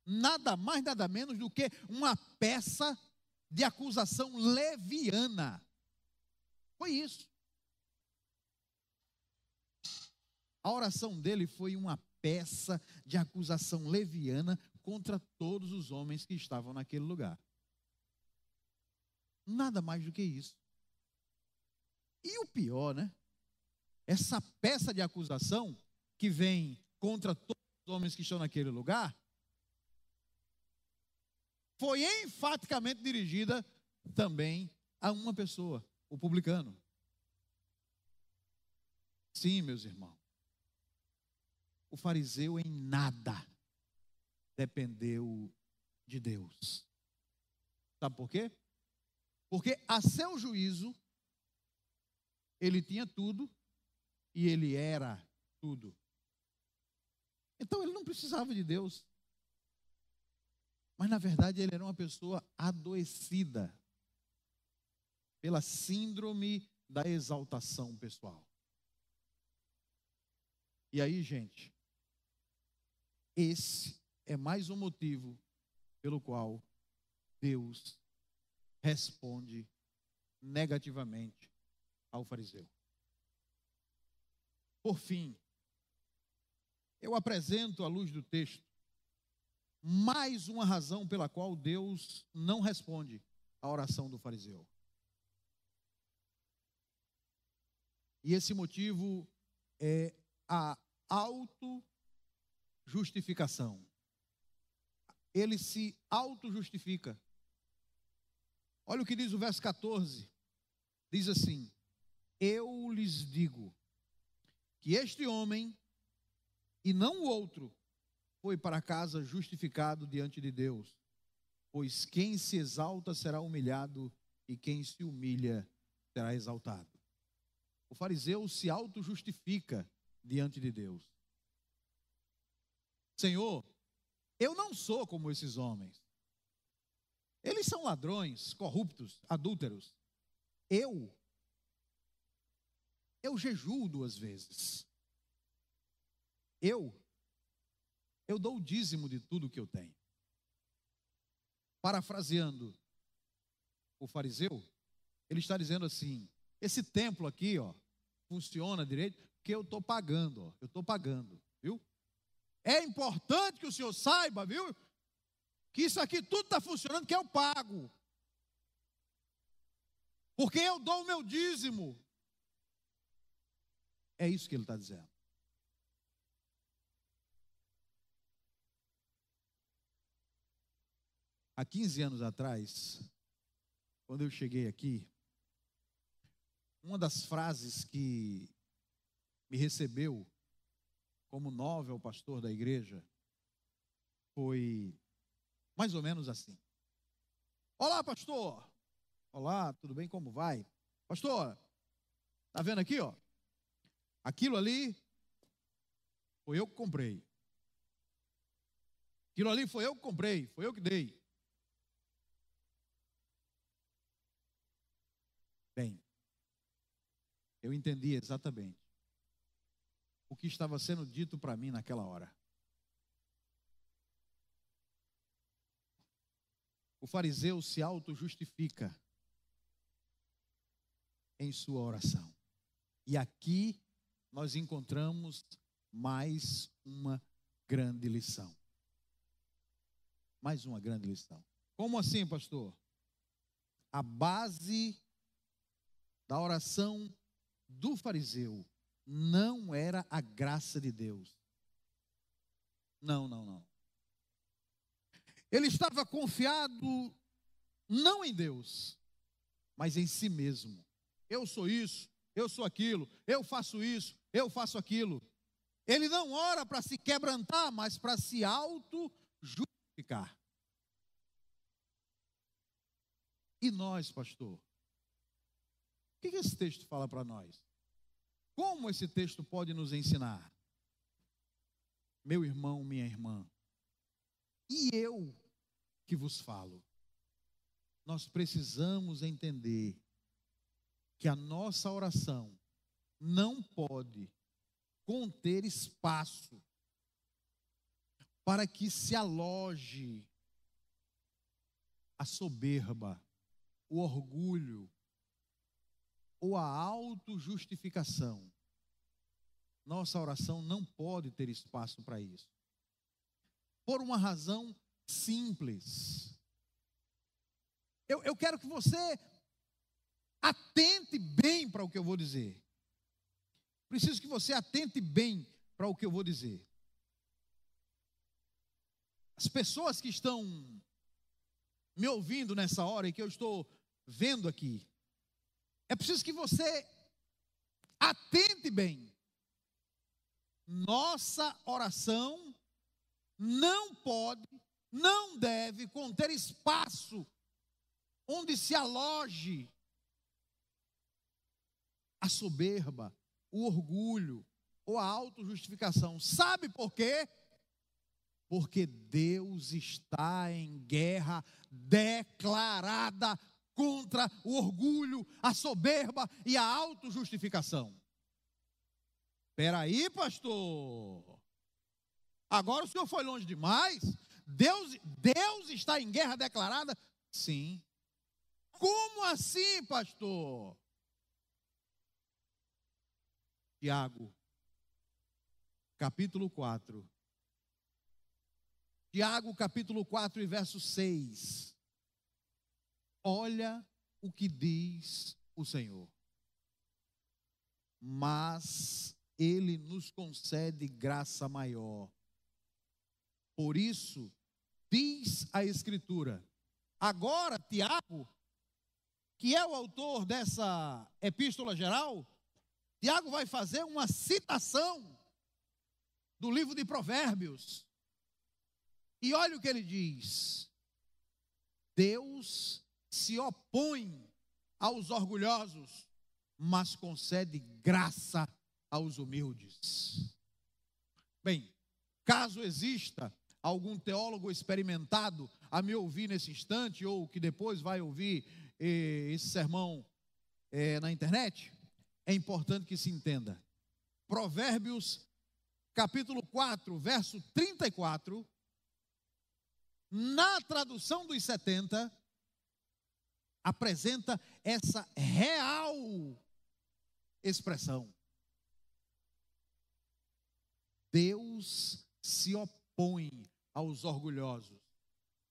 Nada mais, nada menos do que uma peça de acusação leviana. Foi isso. A oração dele foi uma peça de acusação leviana contra todos os homens que estavam naquele lugar. Nada mais do que isso. E o pior, né? Essa peça de acusação que vem contra todos os homens que estão naquele lugar foi enfaticamente dirigida também a uma pessoa, o publicano. Sim, meus irmãos. O fariseu em nada dependeu de Deus. Sabe por quê? Porque a seu juízo, ele tinha tudo e ele era tudo. Então ele não precisava de Deus. Mas na verdade ele era uma pessoa adoecida pela síndrome da exaltação pessoal. E aí, gente, esse é mais um motivo pelo qual Deus responde negativamente ao fariseu. Por fim, eu apresento à luz do texto mais uma razão pela qual Deus não responde à oração do fariseu. E esse motivo é a autojustificação ele se auto-justifica. Olha o que diz o verso 14. Diz assim: Eu lhes digo que este homem, e não o outro, foi para casa justificado diante de Deus. Pois quem se exalta será humilhado, e quem se humilha será exaltado. O fariseu se auto-justifica diante de Deus. Senhor, eu não sou como esses homens. Eles são ladrões, corruptos, adúlteros. Eu, eu jejuo duas vezes. Eu, eu dou o dízimo de tudo que eu tenho. Parafraseando o fariseu, ele está dizendo assim: esse templo aqui, ó, funciona direito porque eu estou pagando, ó, eu estou pagando, viu? É importante que o senhor saiba, viu? Que isso aqui tudo está funcionando, que eu pago. Porque eu dou o meu dízimo. É isso que ele está dizendo. Há 15 anos atrás, quando eu cheguei aqui, uma das frases que me recebeu como nove ao pastor da igreja, foi mais ou menos assim. Olá, pastor. Olá, tudo bem? Como vai? Pastor, tá vendo aqui, ó? Aquilo ali foi eu que comprei. Aquilo ali foi eu que comprei, foi eu que dei. Bem, eu entendi exatamente o que estava sendo dito para mim naquela hora. O fariseu se auto-justifica em sua oração. E aqui nós encontramos mais uma grande lição. Mais uma grande lição. Como assim, pastor? A base da oração do fariseu não era a graça de Deus. Não, não, não. Ele estava confiado não em Deus, mas em si mesmo. Eu sou isso, eu sou aquilo, eu faço isso, eu faço aquilo. Ele não ora para se quebrantar, mas para se auto-justificar. E nós, pastor? O que esse texto fala para nós? Como esse texto pode nos ensinar? Meu irmão, minha irmã, e eu que vos falo, nós precisamos entender que a nossa oração não pode conter espaço para que se aloje a soberba, o orgulho ou a autojustificação. Nossa oração não pode ter espaço para isso. Por uma razão simples. Eu, eu quero que você atente bem para o que eu vou dizer. Preciso que você atente bem para o que eu vou dizer. As pessoas que estão me ouvindo nessa hora e que eu estou vendo aqui, é preciso que você atente bem. Nossa oração não pode, não deve conter espaço onde se aloje a soberba, o orgulho ou a autojustificação. Sabe por quê? Porque Deus está em guerra declarada contra o orgulho, a soberba e a autojustificação. Espera aí, pastor. Agora o senhor foi longe demais? Deus, Deus está em guerra declarada? Sim. Como assim, pastor? Tiago, capítulo 4. Tiago, capítulo 4 e verso 6. Olha o que diz o Senhor. Mas Ele nos concede graça maior. Por isso, diz a Escritura. Agora, Tiago, que é o autor dessa epístola geral, Tiago vai fazer uma citação do livro de Provérbios. E olha o que ele diz: Deus se opõe aos orgulhosos, mas concede graça aos humildes. Bem, caso exista algum teólogo experimentado a me ouvir nesse instante, ou que depois vai ouvir eh, esse sermão eh, na internet, é importante que se entenda. Provérbios, capítulo 4, verso 34, na tradução dos 70, apresenta essa real expressão. Deus se opõe aos orgulhosos,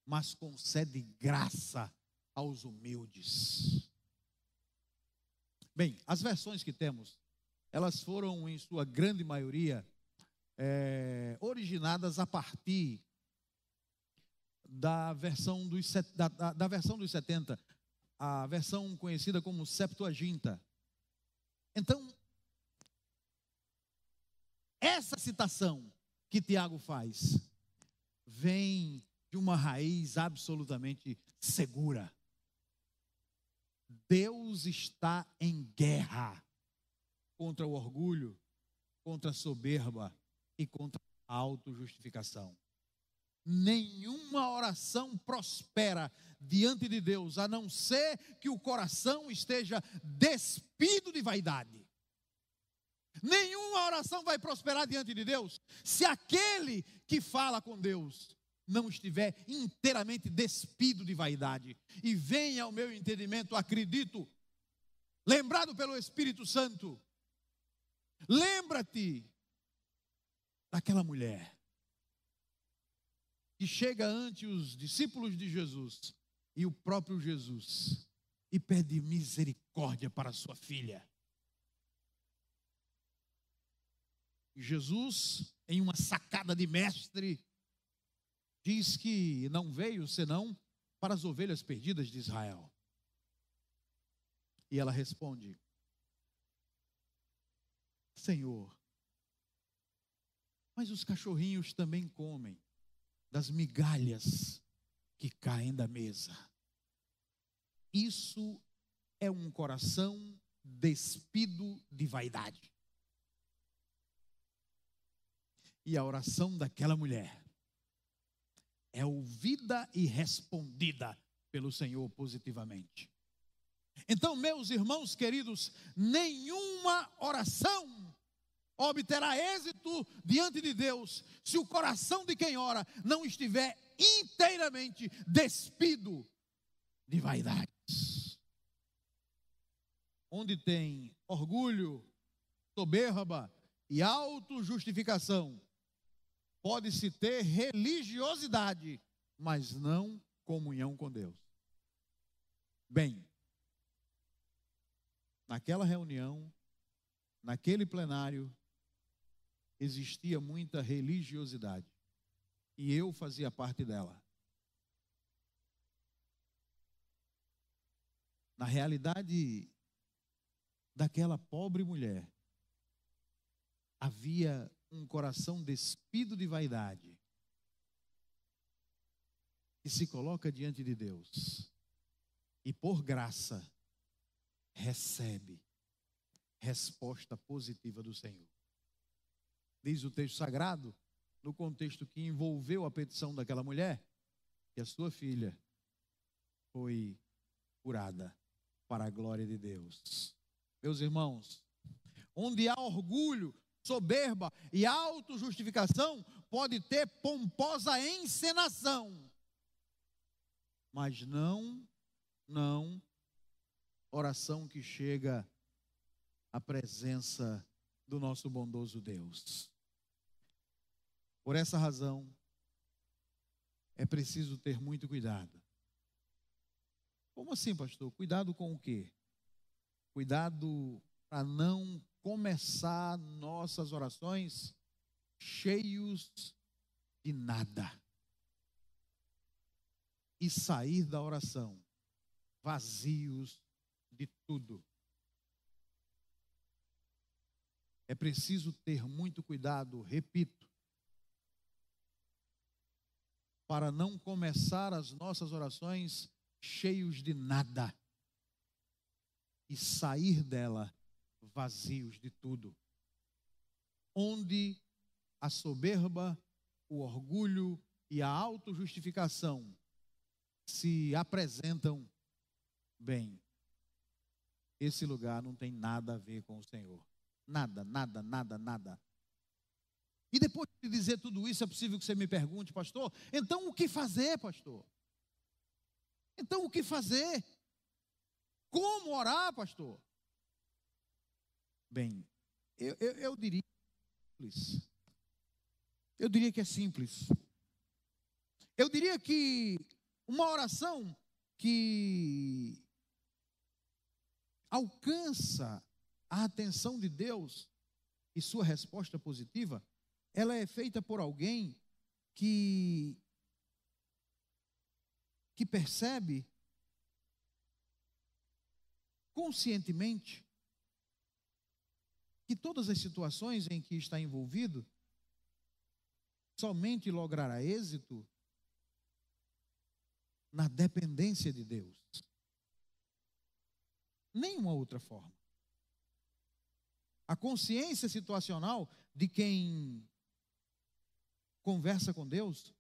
mas concede graça aos humildes. Bem, as versões que temos, elas foram, em sua grande maioria, é, originadas a partir da versão, dos, da, da, da versão dos 70, a versão conhecida como Septuaginta. Então, essa citação que Tiago faz vem de uma raiz absolutamente segura. Deus está em guerra contra o orgulho, contra a soberba e contra a autojustificação. Nenhuma oração prospera diante de Deus, a não ser que o coração esteja despido de vaidade. Nenhuma oração vai prosperar diante de Deus se aquele que fala com Deus não estiver inteiramente despido de vaidade. E venha ao meu entendimento, acredito, lembrado pelo Espírito Santo, lembra-te daquela mulher que chega ante os discípulos de Jesus e o próprio Jesus e pede misericórdia para sua filha. Jesus, em uma sacada de mestre, diz que não veio senão para as ovelhas perdidas de Israel. E ela responde: Senhor, mas os cachorrinhos também comem das migalhas que caem da mesa. Isso é um coração despido de vaidade. E a oração daquela mulher é ouvida e respondida pelo Senhor positivamente. Então, meus irmãos queridos, nenhuma oração obterá êxito diante de Deus se o coração de quem ora não estiver inteiramente despido de vaidades. Onde tem orgulho, soberba e autojustificação, pode-se ter religiosidade, mas não comunhão com Deus. Bem, naquela reunião, naquele plenário, existia muita religiosidade. E eu fazia parte dela. Na realidade daquela pobre mulher, havia um coração despido de vaidade, que se coloca diante de Deus e, por graça, recebe resposta positiva do Senhor. Diz o texto sagrado, no contexto que envolveu a petição daquela mulher, que a sua filha foi curada para a glória de Deus. Meus irmãos, onde há orgulho, soberba e autojustificação, pode ter pomposa encenação, mas não, não, oração que chega à presença do nosso bondoso Deus. Por essa razão, é preciso ter muito cuidado. Como assim, pastor? Cuidado com o quê? Cuidado para não começar nossas orações cheios de nada e sair da oração vazios de tudo. É preciso ter muito cuidado, repito, para não começar as nossas orações cheios de nada e sair dela vazios de tudo. Onde a soberba, o orgulho e a autojustificação se apresentam bem. Esse lugar não tem nada a ver com o Senhor. Nada, nada, nada, nada. E depois de dizer tudo isso, é possível que você me pergunte, pastor, então o que fazer, pastor? Então o que fazer? Como orar, pastor? Bem, eu, eu, eu diria simples. Eu diria que é simples. Eu diria que uma oração que alcança a atenção de Deus e sua resposta positiva, ela é feita por alguém que que percebe conscientemente que todas as situações em que está envolvido somente logrará êxito na dependência de Deus. Nenhuma outra forma. A consciência situacional de quem conversa com Deus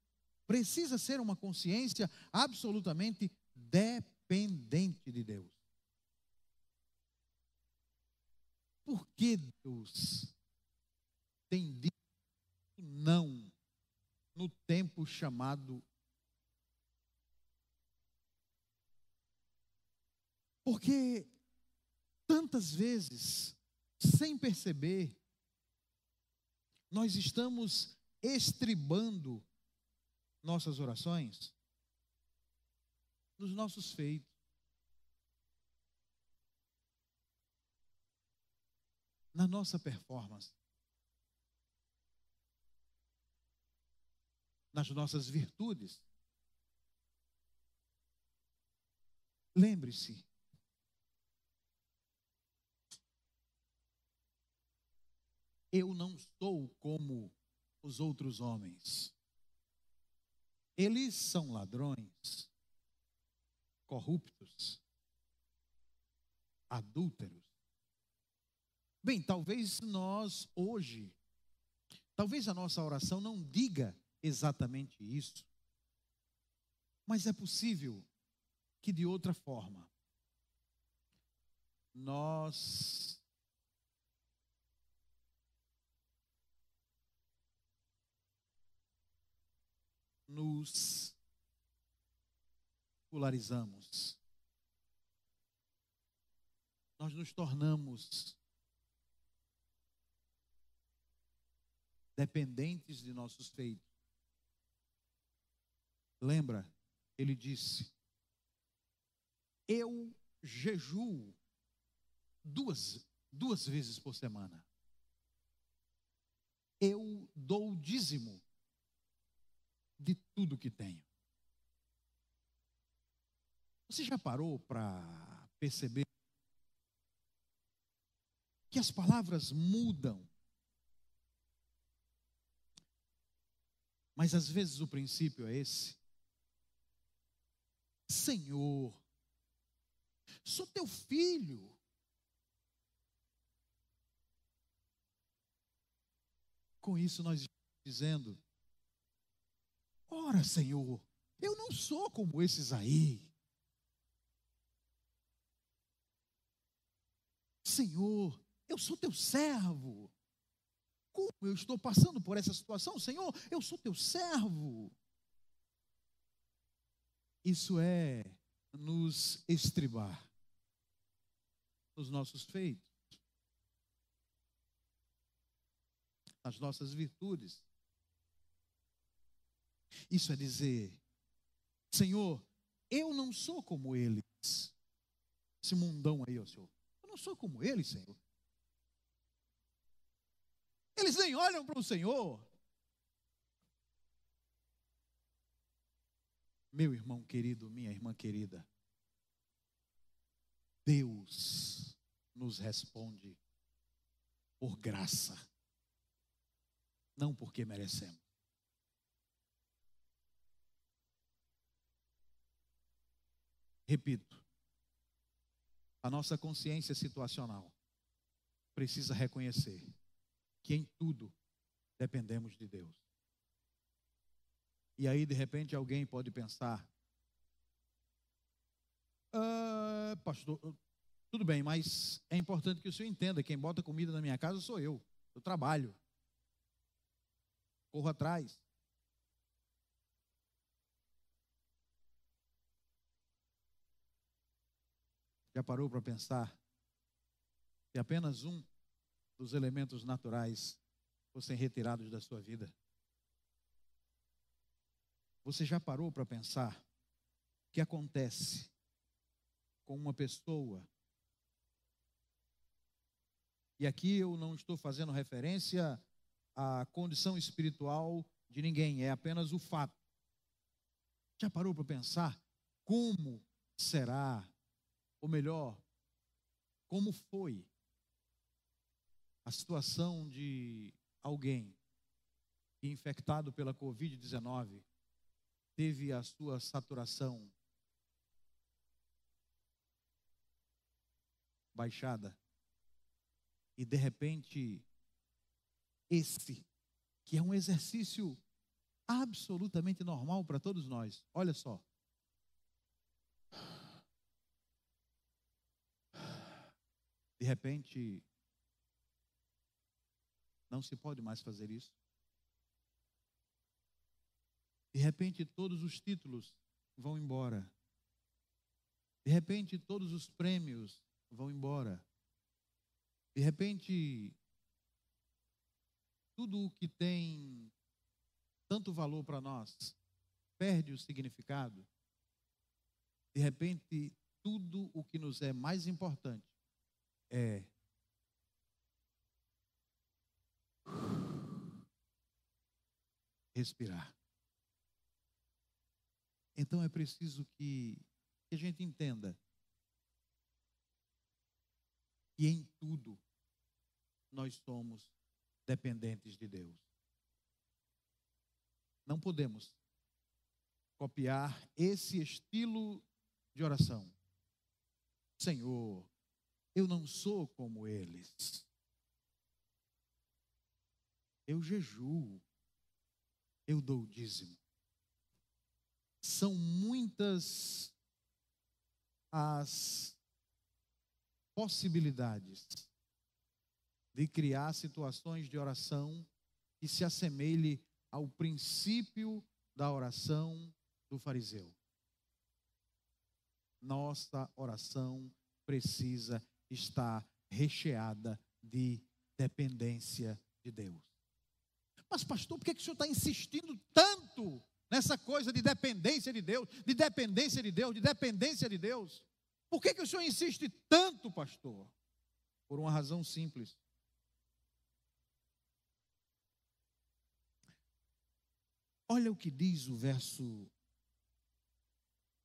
precisa ser uma consciência absolutamente dependente de Deus. Por que Deus tem dito não no tempo chamado Porque tantas vezes, sem perceber, nós estamos estribando nossas orações nos nossos feitos. Na nossa performance. Nas nossas virtudes. Lembre-se, Eu não sou como os outros homens. Eles são ladrões, corruptos, adúlteros. Bem, talvez nós hoje, talvez a nossa oração não diga exatamente isso, mas é possível que de outra forma nós nos polarizamos. Nós nos tornamos dependentes de nossos feitos. Lembra, ele disse: Eu jejuo duas, duas vezes por semana. Eu dou dízimo tudo que tenho. Você já parou para perceber que as palavras mudam? Mas às vezes o princípio é esse. Senhor, sou teu filho. Com isso nós dizendo, Ora, Senhor, eu não sou como esses aí. Senhor, eu sou teu servo. Como eu estou passando por essa situação, Senhor, eu sou teu servo. Isso é nos estribar nos nossos feitos, nas nossas virtudes. Isso é dizer, Senhor, eu não sou como eles. Esse mundão aí, ó Senhor. Eu não sou como eles, Senhor. Eles nem olham para o Senhor. Meu irmão querido, minha irmã querida, Deus nos responde por graça, não porque merecemos. Repito, a nossa consciência situacional precisa reconhecer que em tudo dependemos de Deus. E aí, de repente, alguém pode pensar: ah, Pastor, tudo bem, mas é importante que o senhor entenda: quem bota comida na minha casa sou eu. Eu trabalho, corro atrás. Já parou para pensar que apenas um dos elementos naturais fossem retirados da sua vida? Você já parou para pensar o que acontece com uma pessoa? E aqui eu não estou fazendo referência à condição espiritual de ninguém, é apenas o fato. Já parou para pensar como será ou melhor, como foi a situação de alguém que, infectado pela Covid-19, teve a sua saturação baixada E de repente, esse, que é um exercício absolutamente normal para todos nós, olha só. De repente, não se pode mais fazer isso. De repente, todos os títulos vão embora. De repente, todos os prêmios vão embora. De repente, tudo o que tem tanto valor para nós perde o significado. De repente, tudo o que nos é mais importante é respirar. Então é preciso que, a gente entenda que em tudo nós somos dependentes de Deus. Não podemos copiar esse estilo de oração. Senhor, eu não sou como eles. Eu jejuo, eu dou dízimo são muitas as possibilidades de criar situações de oração que se assemelhe ao princípio da oração do fariseu. Nossa oração precisa estar recheada de dependência de Deus. Mas, pastor, por que, que o senhor está insistindo tanto nessa coisa de dependência de Deus, de dependência de Deus, de dependência de Deus. Por que, que o senhor insiste tanto, pastor? Por uma razão simples. Olha o que diz o verso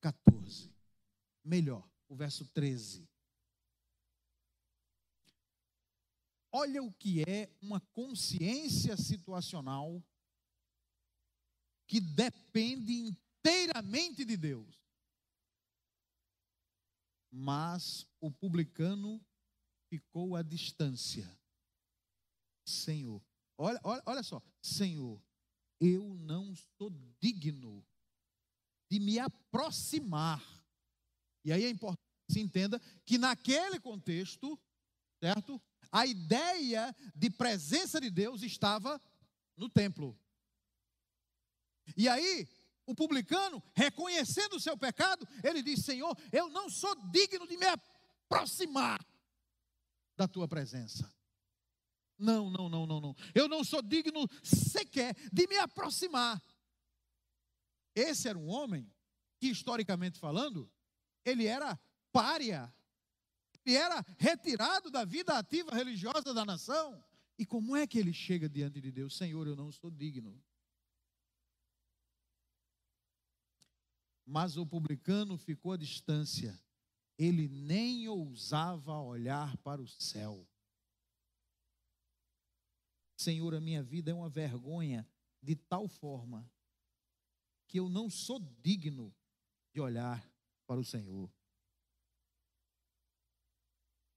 14. Melhor, o verso 13. Olha o que é uma consciência situacional que depende inteiramente de Deus. Mas o publicano ficou à distância. Senhor, olha, olha, olha só, Senhor, eu não sou digno de me aproximar. E aí é importante que se entenda que naquele contexto, certo? A ideia de presença de Deus estava no templo. E aí, o publicano, reconhecendo o seu pecado, ele diz: Senhor, eu não sou digno de me aproximar da tua presença. Não, não, não, não, não. Eu não sou digno sequer de me aproximar. Esse era um homem que, historicamente falando, ele era pária. Ele era retirado da vida ativa religiosa da nação. E como é que ele chega diante de Deus? Senhor, eu não sou digno. Mas o publicano ficou à distância, ele nem ousava olhar para o céu. Senhor, a minha vida é uma vergonha de tal forma que eu não sou digno de olhar para o Senhor.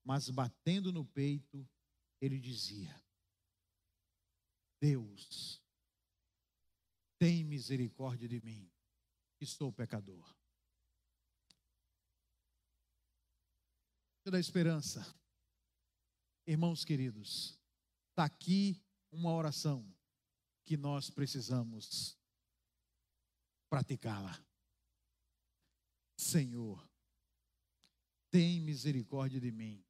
Mas batendo no peito, ele dizia: Deus, tem misericórdia de mim, que sou pecador. da esperança. Irmãos queridos, está aqui uma oração que nós precisamos praticá-la. Senhor, tem misericórdia de mim,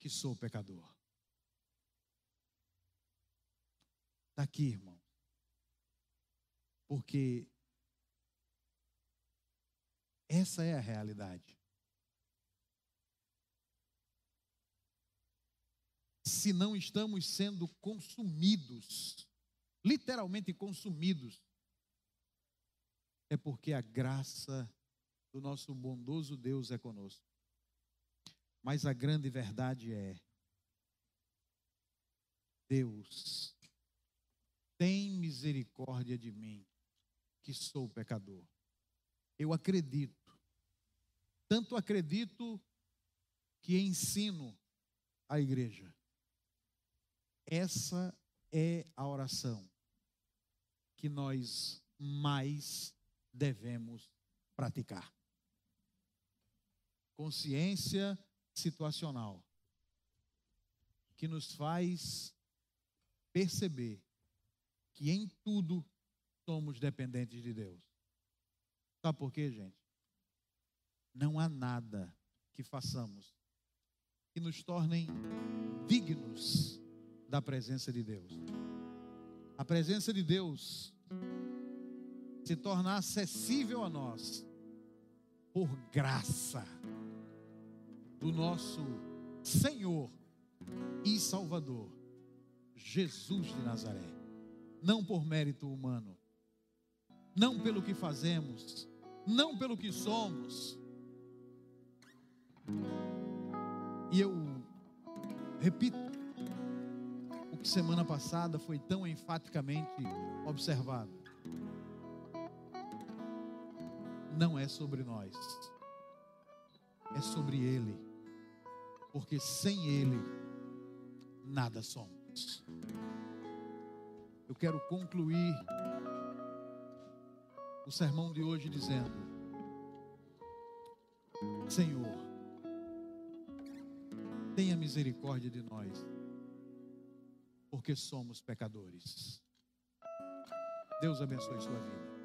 que sou pecador. Está aqui, irmão. Porque essa é a realidade. Se não estamos sendo consumidos, literalmente consumidos, é porque a graça do nosso bondoso Deus é conosco. Mas a grande verdade é: Deus, tem misericórdia de mim, que sou pecador. Eu acredito tanto acredito que ensino a igreja. essa é a oração que nós mais devemos praticar. Consciência situacional que nos faz perceber que em tudo somos dependentes de Deus. Sabe por quê, gente? Não há nada que façamos que nos tornem dignos da presença de Deus. A presença de Deus se torna acessível a nós por graça do nosso Senhor e Salvador, Jesus de Nazaré. Não por mérito humano, não pelo que fazemos, não pelo que somos. E eu repito o que semana passada foi tão enfaticamente observado. Não é sobre nós, é sobre Ele, porque sem Ele nada somos. Eu quero concluir o sermão de hoje dizendo: Senhor, tenha misericórdia de nós, porque somos pecadores. Deus abençoe sua vida.